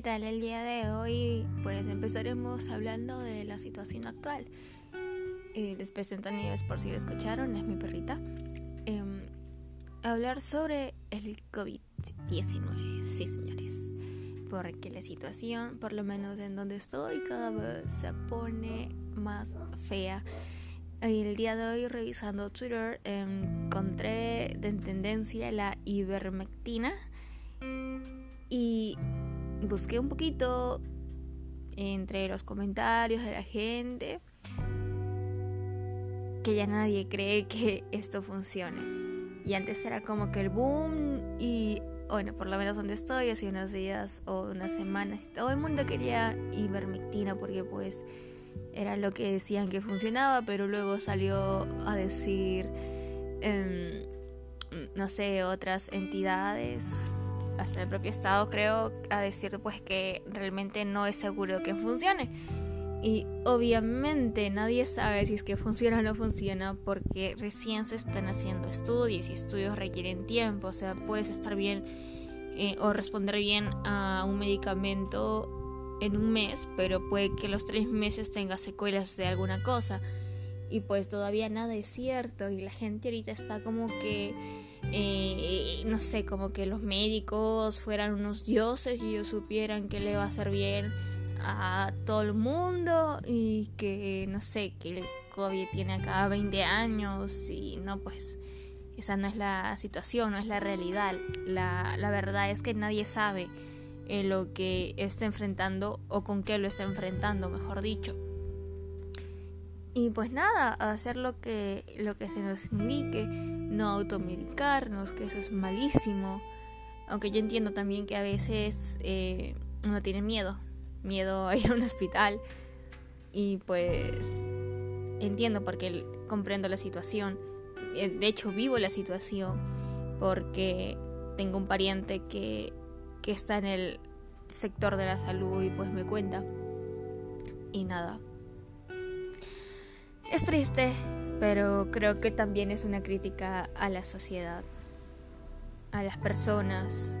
¿qué tal el día de hoy? Pues empezaremos hablando de la situación actual. Eh, les presento a Nieves por si lo escucharon, es mi perrita. Em, hablar sobre el COVID-19, sí señores. Porque la situación, por lo menos en donde estoy, cada vez se pone más fea. El día de hoy revisando Twitter encontré de tendencia la ivermectina y busqué un poquito entre los comentarios de la gente que ya nadie cree que esto funcione. Y antes era como que el boom y bueno, por lo menos donde estoy, hace unos días o unas semanas, todo el mundo quería ivermectina porque pues era lo que decían que funcionaba, pero luego salió a decir, em, no sé, otras entidades hasta el propio Estado creo a decir pues que realmente no es seguro que funcione. Y obviamente nadie sabe si es que funciona o no funciona porque recién se están haciendo estudios y estudios requieren tiempo. O sea, puedes estar bien eh, o responder bien a un medicamento en un mes, pero puede que los tres meses tenga secuelas de alguna cosa. Y pues todavía nada es cierto y la gente ahorita está como que eh, no sé, como que los médicos fueran unos dioses y ellos supieran que le va a hacer bien a todo el mundo y que, no sé, que el COVID tiene acá 20 años y no, pues esa no es la situación, no es la realidad. La, la verdad es que nadie sabe eh, lo que está enfrentando o con qué lo está enfrentando, mejor dicho. Y pues nada, hacer lo que, lo que se nos indique, no automedicarnos, que eso es malísimo. Aunque yo entiendo también que a veces eh, uno tiene miedo, miedo a ir a un hospital. Y pues entiendo porque comprendo la situación. Eh, de hecho, vivo la situación porque tengo un pariente que, que está en el sector de la salud y pues me cuenta. Y nada, es triste, pero creo que también es una crítica a la sociedad, a las personas.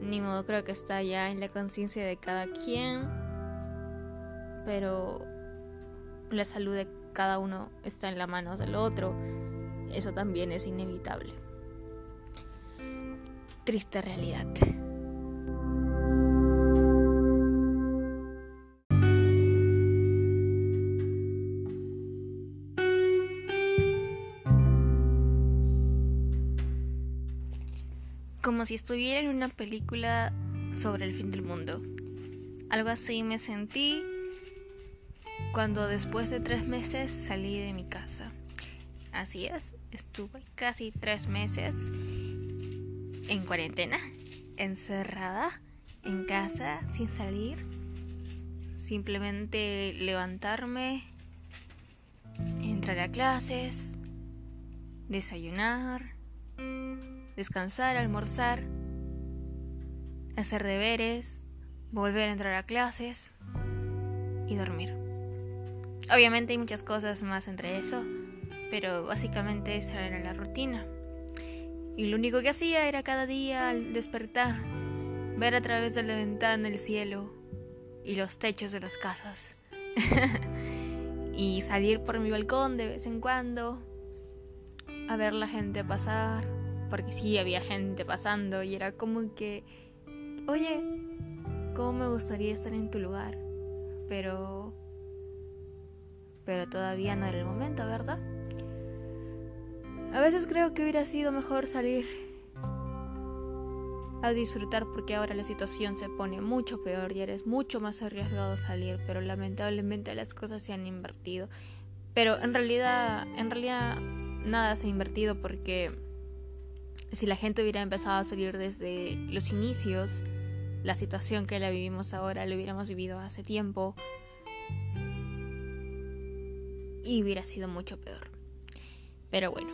Ni modo, creo que está ya en la conciencia de cada quien, pero la salud de cada uno está en las manos del otro. Eso también es inevitable. Triste realidad. Como si estuviera en una película sobre el fin del mundo. Algo así me sentí cuando después de tres meses salí de mi casa. Así es, estuve casi tres meses en cuarentena, encerrada en casa, sin salir, simplemente levantarme, entrar a clases, desayunar, descansar, almorzar, hacer deberes, volver a entrar a clases y dormir. Obviamente hay muchas cosas más entre eso, pero básicamente esa era la rutina. Y lo único que hacía era cada día al despertar, ver a través de la ventana el cielo y los techos de las casas. y salir por mi balcón de vez en cuando a ver la gente pasar, porque sí había gente pasando y era como que, oye, ¿cómo me gustaría estar en tu lugar? Pero... Pero todavía no era el momento, ¿verdad? A veces creo que hubiera sido mejor salir a disfrutar porque ahora la situación se pone mucho peor y eres mucho más arriesgado salir, pero lamentablemente las cosas se han invertido. Pero en realidad, en realidad nada se ha invertido porque si la gente hubiera empezado a salir desde los inicios, la situación que la vivimos ahora la hubiéramos vivido hace tiempo y hubiera sido mucho peor. Pero bueno.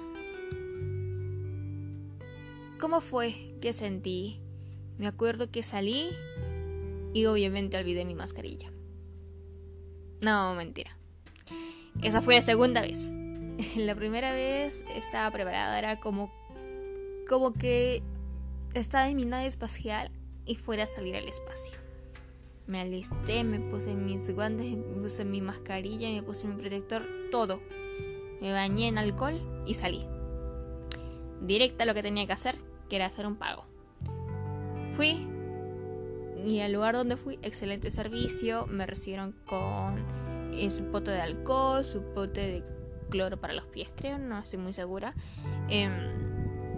¿Cómo fue que sentí? Me acuerdo que salí y obviamente olvidé mi mascarilla. No, mentira. Esa fue la segunda vez. La primera vez estaba preparada, era como como que estaba en mi nave espacial y fuera a salir al espacio. Me alisté, me puse mis guantes, me puse mi mascarilla, me puse mi protector, todo. Me bañé en alcohol y salí. Directa lo que tenía que hacer, que era hacer un pago. Fui y al lugar donde fui, excelente servicio. Me recibieron con eh, su pote de alcohol, su pote de cloro para los pies, creo, no estoy muy segura. Em,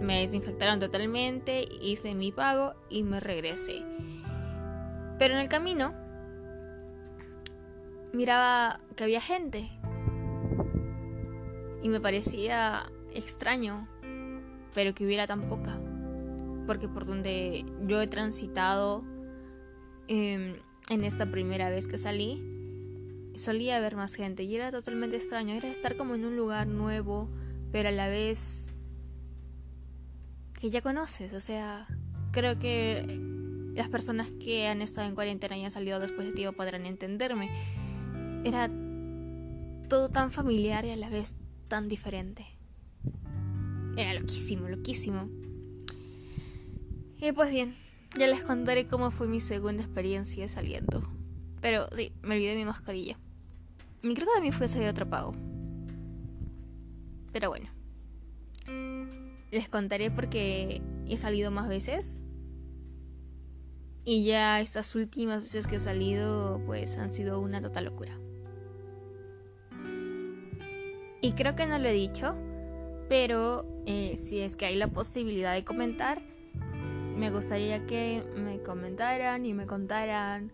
me desinfectaron totalmente, hice mi pago y me regresé. Pero en el camino miraba que había gente. Y me parecía extraño, pero que hubiera tan poca. Porque por donde yo he transitado em, en esta primera vez que salí, solía haber más gente y era totalmente extraño. Era estar como en un lugar nuevo, pero a la vez que ya conoces. O sea, creo que las personas que han estado en cuarentena y han salido después de podrán entenderme. Era todo tan familiar y a la vez tan diferente. Era loquísimo, loquísimo. Y pues bien, ya les contaré cómo fue mi segunda experiencia saliendo. Pero sí, me olvidé mi mascarilla. Y creo que también fue a salir otro pago. Pero bueno. Les contaré porque he salido más veces y ya estas últimas veces que he salido, pues han sido una total locura. Y creo que no lo he dicho, pero eh, si es que hay la posibilidad de comentar, me gustaría que me comentaran y me contaran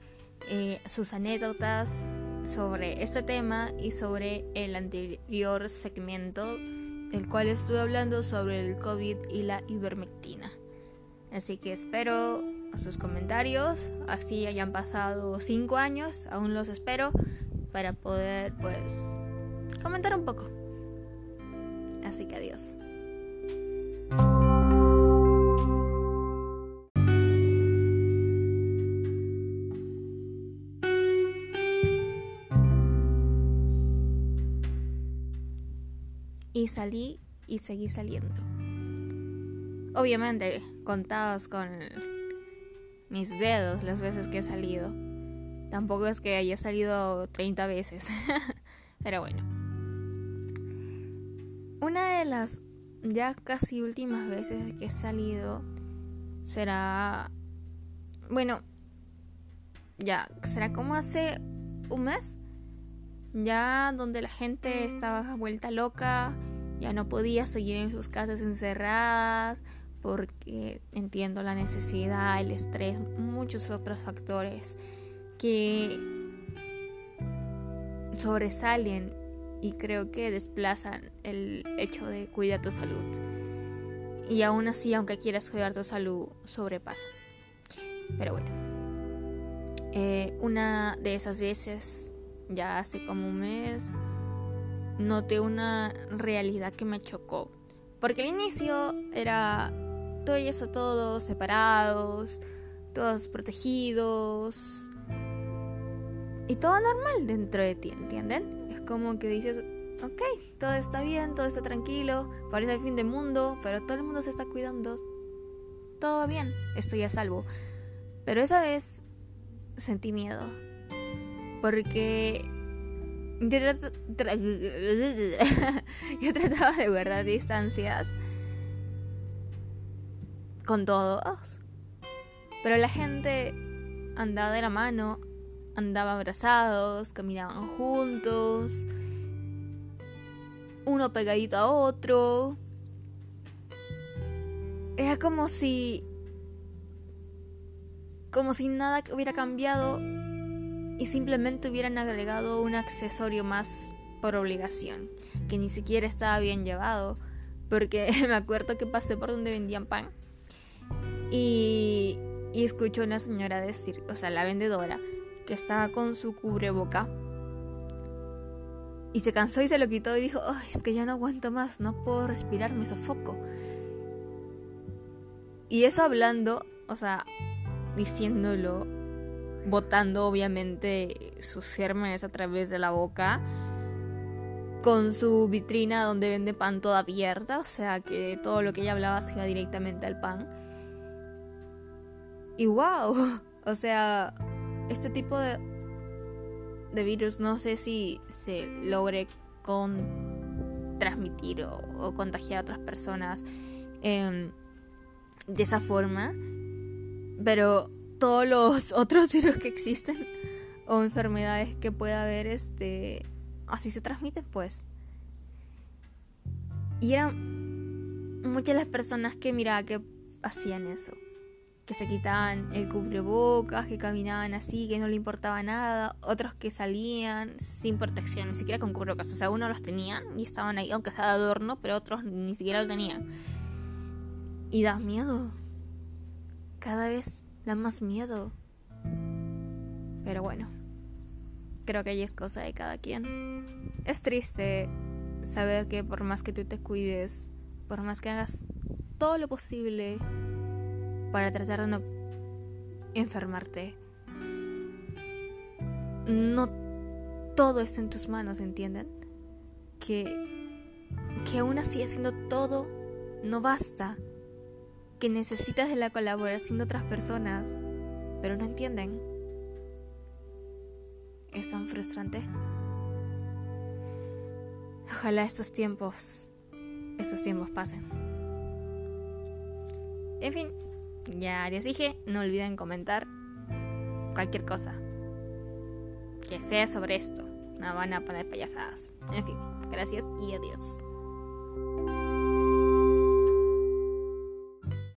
eh, sus anécdotas sobre este tema y sobre el anterior segmento, el cual estuve hablando sobre el COVID y la ivermectina. Así que espero sus comentarios. Así hayan pasado 5 años, aún los espero para poder pues comentar un poco. Así que adiós. Y salí y seguí saliendo. Obviamente, contados con mis dedos las veces que he salido. Tampoco es que haya salido 30 veces. Pero bueno. Una de las ya casi últimas veces que he salido será... Bueno, ya, será como hace un mes. Ya donde la gente estaba vuelta loca, ya no podía seguir en sus casas encerradas porque entiendo la necesidad, el estrés, muchos otros factores que sobresalen y creo que desplazan el hecho de cuidar tu salud. Y aún así, aunque quieras cuidar tu salud, sobrepasa. Pero bueno, eh, una de esas veces, ya hace como un mes, noté una realidad que me chocó. Porque al inicio era todo y eso todos separados, todos protegidos. Y todo normal dentro de ti, ¿entienden? Es como que dices, ok, todo está bien, todo está tranquilo, parece el fin del mundo, pero todo el mundo se está cuidando. Todo bien, estoy a salvo. Pero esa vez sentí miedo. Porque yo, trataba de guardar distancias con todos. Pero la gente andaba de la mano, andaba abrazados, caminaban juntos, uno pegadito a otro. Era como si como si nada hubiera cambiado y simplemente hubieran agregado un accesorio más por obligación, que ni siquiera estaba bien llevado, porque me acuerdo que pasé por donde vendían pan y, y escucho a una señora decir, o sea, la vendedora, que estaba con su cubreboca. Y se cansó y se lo quitó y dijo, es que ya no aguanto más, no puedo respirar, me sofoco. Y eso hablando, o sea, diciéndolo, botando obviamente sus gérmenes a través de la boca, con su vitrina donde vende pan toda abierta, o sea que todo lo que ella hablaba se iba directamente al pan. Y wow, o sea, este tipo de, de virus no sé si se logre con transmitir o, contagiar a otras personas em, de esa forma, pero todos los otros virus que existen o enfermedades que pueda haber, este, así se transmiten, pues. Y eran muchas las personas que miraba que hacían eso. Que se quitaban el cubrebocas, que caminaban así, que no le importaba nada. Otros que salían sin protección, ni siquiera con cubrebocas. O sea, unos los tenían y estaban ahí, aunque sea de adorno, pero otros ni siquiera lo tenían. Y da miedo. Cada vez da más miedo. Pero bueno, creo que ahí es cosa de cada quien. Es triste saber que por más que tú te cuides, por más que hagas todo lo posible para tratar de no enfermarte, no todo está en tus manos, ¿entienden? Que, que aún así haciendo todo no basta, que necesitas de la colaboración de otras personas, pero no entienden. Es tan frustrante. Ojalá estos tiempos, estos tiempos pasen. En fin, ya les dije, no olviden comentar cualquier cosa que sea sobre esto. No van a poner payasadas. En fin, gracias y adiós.